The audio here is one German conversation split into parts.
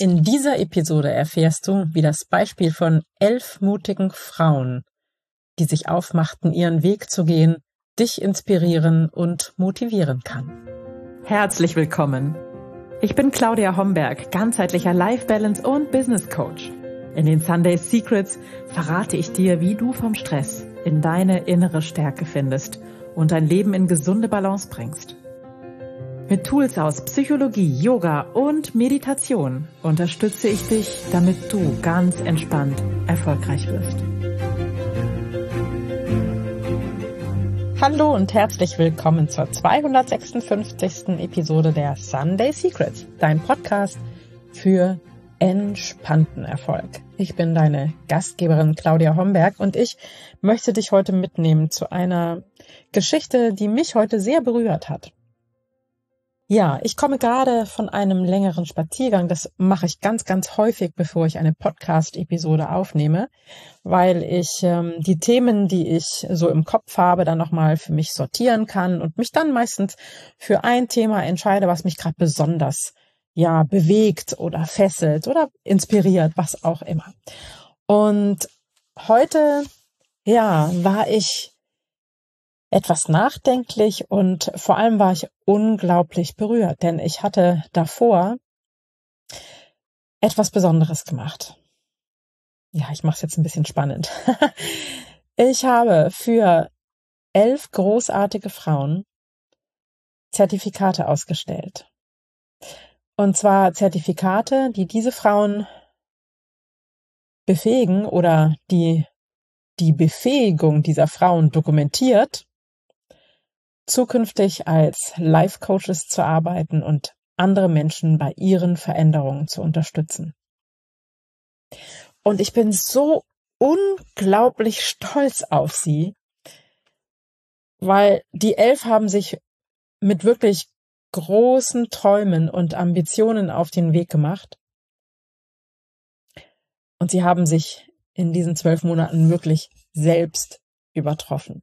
In dieser Episode erfährst du, wie das Beispiel von elf mutigen Frauen, die sich aufmachten, ihren Weg zu gehen, dich inspirieren und motivieren kann. Herzlich willkommen. Ich bin Claudia Homberg, ganzheitlicher Life Balance und Business Coach. In den Sunday Secrets verrate ich dir, wie du vom Stress in deine innere Stärke findest und dein Leben in gesunde Balance bringst. Mit Tools aus Psychologie, Yoga und Meditation unterstütze ich dich, damit du ganz entspannt erfolgreich wirst. Hallo und herzlich willkommen zur 256. Episode der Sunday Secrets, dein Podcast für entspannten Erfolg. Ich bin deine Gastgeberin Claudia Homberg und ich möchte dich heute mitnehmen zu einer Geschichte, die mich heute sehr berührt hat. Ja, ich komme gerade von einem längeren Spaziergang. Das mache ich ganz, ganz häufig, bevor ich eine Podcast-Episode aufnehme, weil ich ähm, die Themen, die ich so im Kopf habe, dann nochmal für mich sortieren kann und mich dann meistens für ein Thema entscheide, was mich gerade besonders ja bewegt oder fesselt oder inspiriert, was auch immer. Und heute, ja, war ich etwas nachdenklich und vor allem war ich unglaublich berührt, denn ich hatte davor etwas Besonderes gemacht. Ja, ich mache es jetzt ein bisschen spannend. ich habe für elf großartige Frauen Zertifikate ausgestellt. Und zwar Zertifikate, die diese Frauen befähigen oder die die Befähigung dieser Frauen dokumentiert zukünftig als Life Coaches zu arbeiten und andere Menschen bei ihren Veränderungen zu unterstützen. Und ich bin so unglaublich stolz auf sie, weil die elf haben sich mit wirklich großen Träumen und Ambitionen auf den Weg gemacht. Und sie haben sich in diesen zwölf Monaten wirklich selbst übertroffen.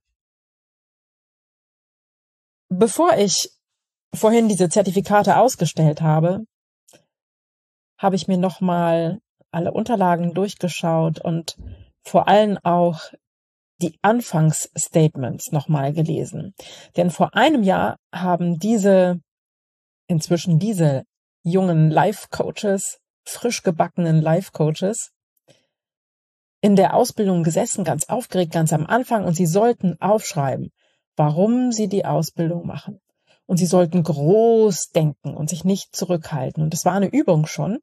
Bevor ich vorhin diese Zertifikate ausgestellt habe, habe ich mir nochmal alle Unterlagen durchgeschaut und vor allem auch die Anfangsstatements nochmal gelesen. Denn vor einem Jahr haben diese, inzwischen diese jungen Life-Coaches, frisch gebackenen Life-Coaches, in der Ausbildung gesessen, ganz aufgeregt, ganz am Anfang, und sie sollten aufschreiben, warum sie die Ausbildung machen. Und sie sollten groß denken und sich nicht zurückhalten. Und das war eine Übung schon.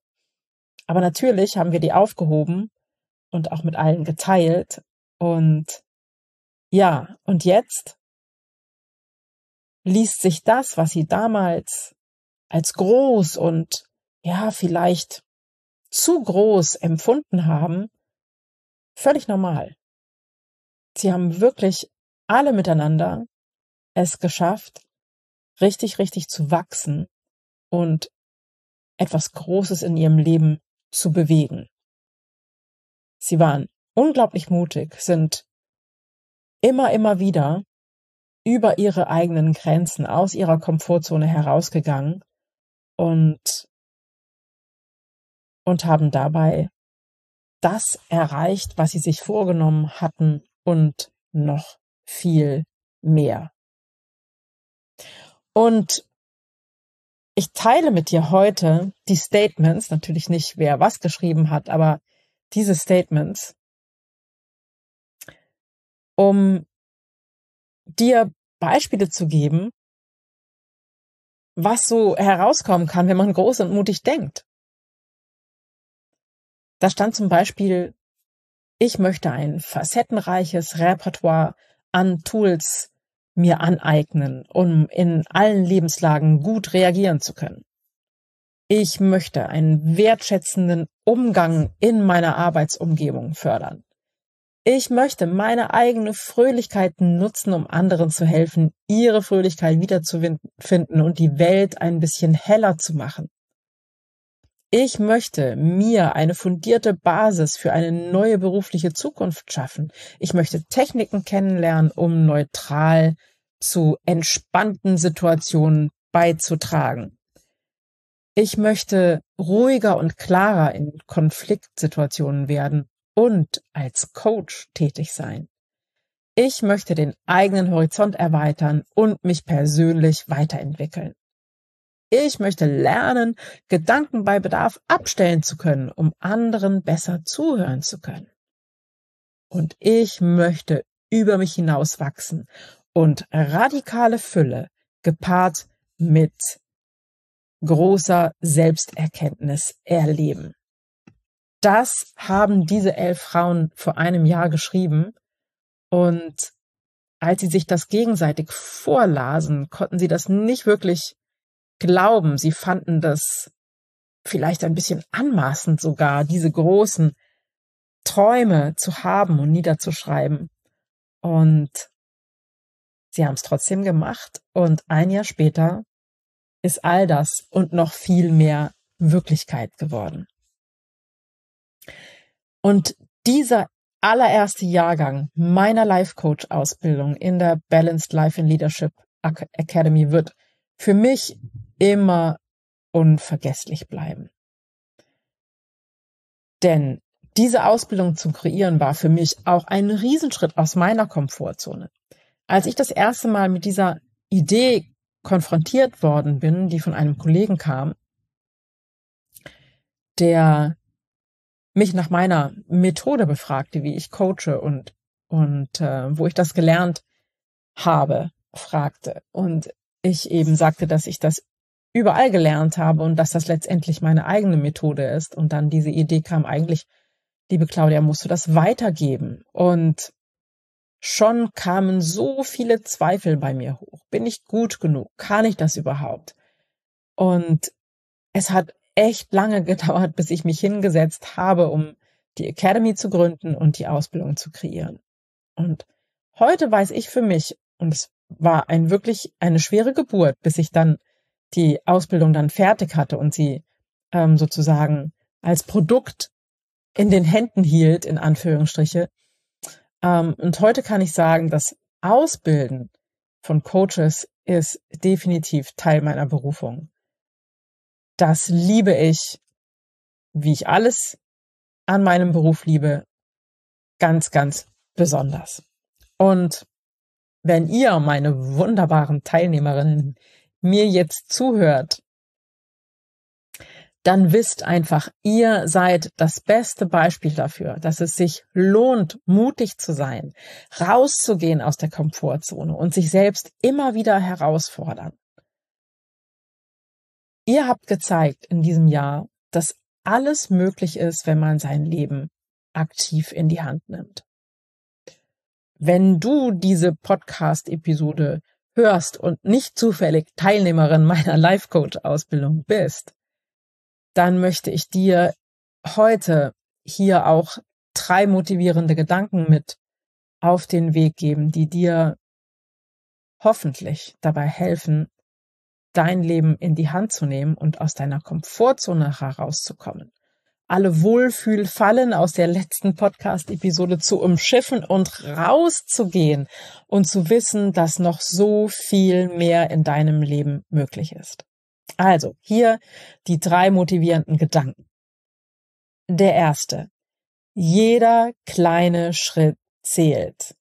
Aber natürlich haben wir die aufgehoben und auch mit allen geteilt. Und ja, und jetzt liest sich das, was sie damals als groß und ja, vielleicht zu groß empfunden haben, völlig normal. Sie haben wirklich alle miteinander es geschafft, richtig, richtig zu wachsen und etwas Großes in ihrem Leben zu bewegen. Sie waren unglaublich mutig, sind immer, immer wieder über ihre eigenen Grenzen aus ihrer Komfortzone herausgegangen und, und haben dabei das erreicht, was sie sich vorgenommen hatten und noch viel mehr. Und ich teile mit dir heute die Statements, natürlich nicht wer was geschrieben hat, aber diese Statements, um dir Beispiele zu geben, was so herauskommen kann, wenn man groß und mutig denkt. Da stand zum Beispiel, ich möchte ein facettenreiches Repertoire an Tools mir aneignen, um in allen Lebenslagen gut reagieren zu können. Ich möchte einen wertschätzenden Umgang in meiner Arbeitsumgebung fördern. Ich möchte meine eigene Fröhlichkeit nutzen, um anderen zu helfen, ihre Fröhlichkeit wiederzufinden und die Welt ein bisschen heller zu machen. Ich möchte mir eine fundierte Basis für eine neue berufliche Zukunft schaffen. Ich möchte Techniken kennenlernen, um neutral zu entspannten Situationen beizutragen. Ich möchte ruhiger und klarer in Konfliktsituationen werden und als Coach tätig sein. Ich möchte den eigenen Horizont erweitern und mich persönlich weiterentwickeln. Ich möchte lernen, Gedanken bei Bedarf abstellen zu können, um anderen besser zuhören zu können. Und ich möchte über mich hinaus wachsen und radikale Fülle gepaart mit großer Selbsterkenntnis erleben. Das haben diese elf Frauen vor einem Jahr geschrieben und als sie sich das gegenseitig vorlasen, konnten sie das nicht wirklich glauben. Sie fanden das vielleicht ein bisschen anmaßend sogar, diese großen Träume zu haben und niederzuschreiben. Und sie haben es trotzdem gemacht und ein Jahr später ist all das und noch viel mehr Wirklichkeit geworden. Und dieser allererste Jahrgang meiner Life Coach Ausbildung in der Balanced Life and Leadership Academy wird für mich immer unvergesslich bleiben. Denn diese Ausbildung zu kreieren war für mich auch ein Riesenschritt aus meiner Komfortzone. Als ich das erste Mal mit dieser Idee konfrontiert worden bin, die von einem Kollegen kam, der mich nach meiner Methode befragte, wie ich coache und und äh, wo ich das gelernt habe, fragte und ich eben sagte, dass ich das überall gelernt habe und dass das letztendlich meine eigene Methode ist und dann diese Idee kam eigentlich liebe Claudia, musst du das weitergeben. Und schon kamen so viele Zweifel bei mir hoch. Bin ich gut genug? Kann ich das überhaupt? Und es hat echt lange gedauert, bis ich mich hingesetzt habe, um die Academy zu gründen und die Ausbildung zu kreieren. Und heute weiß ich für mich, und es war ein wirklich eine schwere Geburt, bis ich dann die Ausbildung dann fertig hatte und sie ähm, sozusagen als Produkt in den Händen hielt, in Anführungsstriche. Ähm, und heute kann ich sagen, das Ausbilden von Coaches ist definitiv Teil meiner Berufung. Das liebe ich, wie ich alles an meinem Beruf liebe, ganz, ganz besonders. Und wenn ihr, meine wunderbaren Teilnehmerinnen, mir jetzt zuhört dann wisst einfach, ihr seid das beste Beispiel dafür, dass es sich lohnt, mutig zu sein, rauszugehen aus der Komfortzone und sich selbst immer wieder herausfordern. Ihr habt gezeigt in diesem Jahr, dass alles möglich ist, wenn man sein Leben aktiv in die Hand nimmt. Wenn du diese Podcast-Episode hörst und nicht zufällig Teilnehmerin meiner Life Coach Ausbildung bist, dann möchte ich dir heute hier auch drei motivierende Gedanken mit auf den Weg geben, die dir hoffentlich dabei helfen, dein Leben in die Hand zu nehmen und aus deiner Komfortzone herauszukommen. Alle Wohlfühlfallen aus der letzten Podcast-Episode zu umschiffen und rauszugehen und zu wissen, dass noch so viel mehr in deinem Leben möglich ist. Also, hier die drei motivierenden Gedanken. Der erste. Jeder kleine Schritt zählt.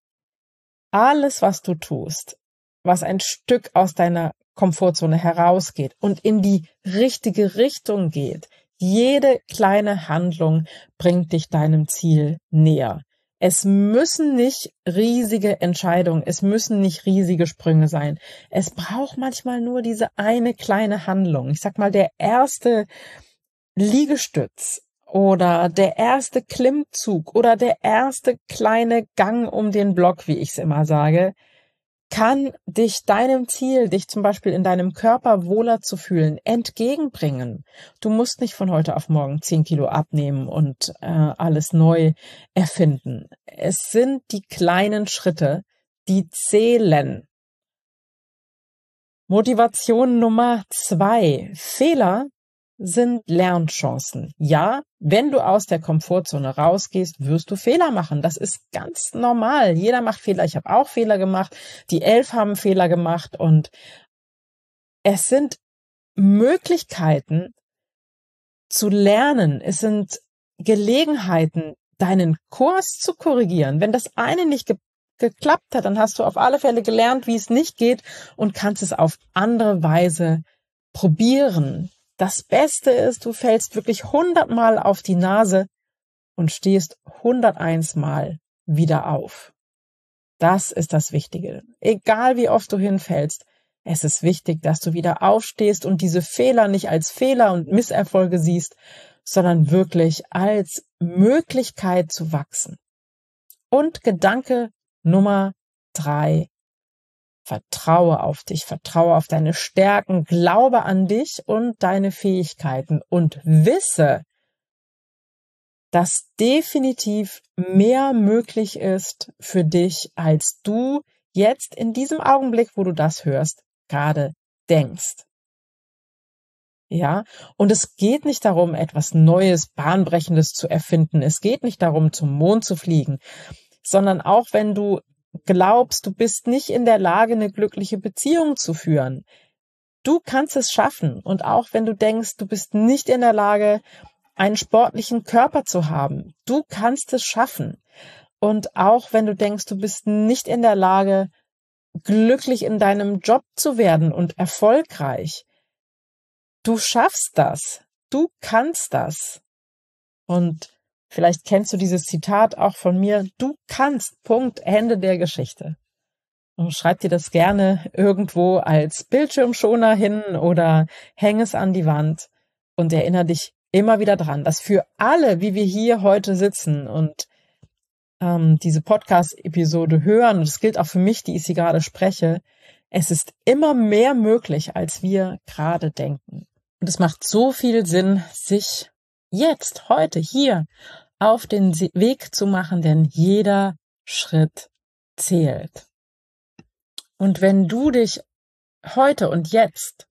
Alles, was du tust, was ein Stück aus deiner Komfortzone herausgeht und in die richtige Richtung geht, jede kleine Handlung bringt dich deinem Ziel näher. Es müssen nicht riesige Entscheidungen, es müssen nicht riesige Sprünge sein. Es braucht manchmal nur diese eine kleine Handlung. Ich sag mal, der erste Liegestütz oder der erste Klimmzug oder der erste kleine Gang um den Block, wie ich es immer sage, kann dich deinem Ziel, dich zum Beispiel in deinem Körper wohler zu fühlen, entgegenbringen. Du musst nicht von heute auf morgen zehn Kilo abnehmen und äh, alles neu erfinden. Es sind die kleinen Schritte, die zählen. Motivation Nummer zwei. Fehler sind Lernchancen. Ja, wenn du aus der Komfortzone rausgehst, wirst du Fehler machen. Das ist ganz normal. Jeder macht Fehler. Ich habe auch Fehler gemacht. Die elf haben Fehler gemacht und es sind Möglichkeiten, zu lernen. Es sind Gelegenheiten, deinen Kurs zu korrigieren. Wenn das eine nicht ge geklappt hat, dann hast du auf alle Fälle gelernt, wie es nicht geht und kannst es auf andere Weise probieren. Das Beste ist, du fällst wirklich hundertmal auf die Nase und stehst hunderteins Mal wieder auf. Das ist das Wichtige. Egal wie oft du hinfällst, es ist wichtig, dass du wieder aufstehst und diese Fehler nicht als Fehler und Misserfolge siehst, sondern wirklich als Möglichkeit zu wachsen. Und Gedanke Nummer drei. Vertraue auf dich, vertraue auf deine Stärken, glaube an dich und deine Fähigkeiten und wisse, dass definitiv mehr möglich ist für dich, als du jetzt in diesem Augenblick, wo du das hörst, gerade denkst. Ja, und es geht nicht darum, etwas Neues, Bahnbrechendes zu erfinden. Es geht nicht darum, zum Mond zu fliegen, sondern auch wenn du glaubst, du bist nicht in der Lage, eine glückliche Beziehung zu führen. Du kannst es schaffen. Und auch wenn du denkst, du bist nicht in der Lage, einen sportlichen Körper zu haben, du kannst es schaffen. Und auch wenn du denkst, du bist nicht in der Lage, glücklich in deinem Job zu werden und erfolgreich, Du schaffst das. Du kannst das. Und vielleicht kennst du dieses Zitat auch von mir. Du kannst. Punkt. Ende der Geschichte. Und schreib dir das gerne irgendwo als Bildschirmschoner hin oder häng es an die Wand und erinnere dich immer wieder dran, dass für alle, wie wir hier heute sitzen und ähm, diese Podcast-Episode hören, und es gilt auch für mich, die ich sie gerade spreche, es ist immer mehr möglich, als wir gerade denken. Und es macht so viel Sinn, sich jetzt, heute, hier auf den Weg zu machen, denn jeder Schritt zählt. Und wenn du dich heute und jetzt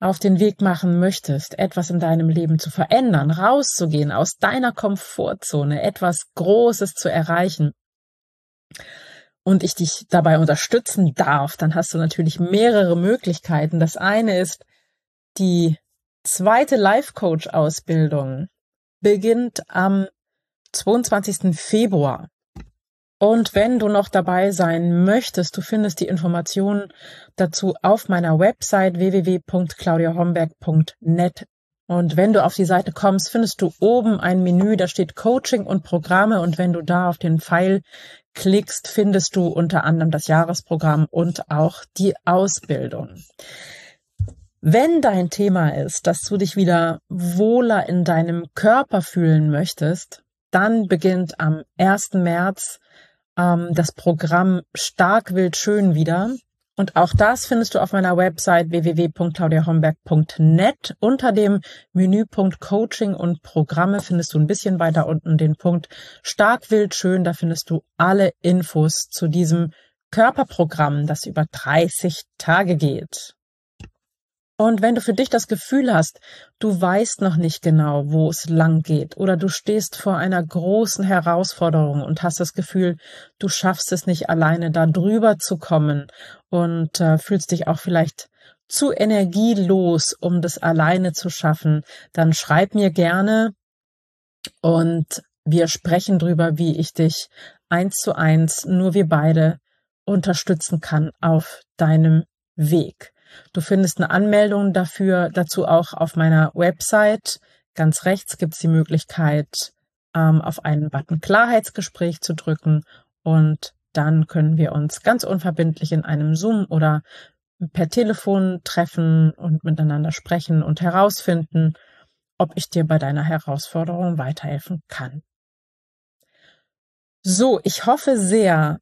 auf den Weg machen möchtest, etwas in deinem Leben zu verändern, rauszugehen aus deiner Komfortzone, etwas Großes zu erreichen, und ich dich dabei unterstützen darf, dann hast du natürlich mehrere Möglichkeiten. Das eine ist, die zweite Life-Coach-Ausbildung beginnt am 22. Februar. Und wenn du noch dabei sein möchtest, du findest die Informationen dazu auf meiner Website www.claudiahomberg.net. Und wenn du auf die Seite kommst, findest du oben ein Menü, da steht Coaching und Programme. Und wenn du da auf den Pfeil klickst, findest du unter anderem das Jahresprogramm und auch die Ausbildung. Wenn dein Thema ist, dass du dich wieder wohler in deinem Körper fühlen möchtest, dann beginnt am 1. März ähm, das Programm Stark Wild Schön wieder. Und auch das findest du auf meiner Website www.claudiahomberg.net. Unter dem Menüpunkt Coaching und Programme findest du ein bisschen weiter unten den Punkt Stark Wild Schön. Da findest du alle Infos zu diesem Körperprogramm, das über 30 Tage geht. Und wenn du für dich das Gefühl hast, du weißt noch nicht genau, wo es lang geht, oder du stehst vor einer großen Herausforderung und hast das Gefühl, du schaffst es nicht alleine, da drüber zu kommen und äh, fühlst dich auch vielleicht zu energielos, um das alleine zu schaffen, dann schreib mir gerne und wir sprechen drüber, wie ich dich eins zu eins, nur wir beide unterstützen kann auf deinem Weg. Du findest eine Anmeldung dafür dazu auch auf meiner Website. Ganz rechts gibt es die Möglichkeit, ähm, auf einen Button Klarheitsgespräch zu drücken und dann können wir uns ganz unverbindlich in einem Zoom oder per Telefon treffen und miteinander sprechen und herausfinden, ob ich dir bei deiner Herausforderung weiterhelfen kann. So, ich hoffe sehr,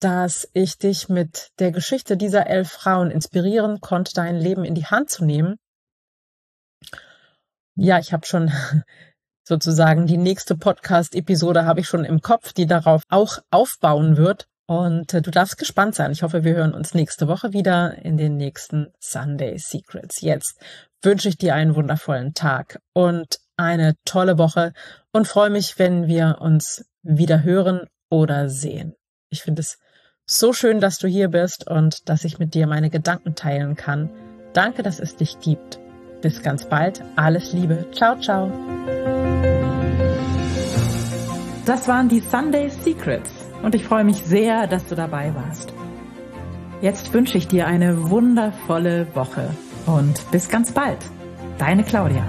dass ich dich mit der Geschichte dieser elf Frauen inspirieren konnte, dein Leben in die Hand zu nehmen. Ja, ich habe schon sozusagen die nächste Podcast-Episode habe ich schon im Kopf, die darauf auch aufbauen wird. Und äh, du darfst gespannt sein. Ich hoffe, wir hören uns nächste Woche wieder in den nächsten Sunday Secrets. Jetzt wünsche ich dir einen wundervollen Tag und eine tolle Woche und freue mich, wenn wir uns wieder hören oder sehen. Ich finde es so schön, dass du hier bist und dass ich mit dir meine Gedanken teilen kann. Danke, dass es dich gibt Bis ganz bald. Alles Liebe. Ciao, ciao. Das waren die Sunday Secrets und ich freue mich sehr, dass du dabei warst. Jetzt wünsche ich dir eine wundervolle Woche und bis ganz bald. Deine Claudia.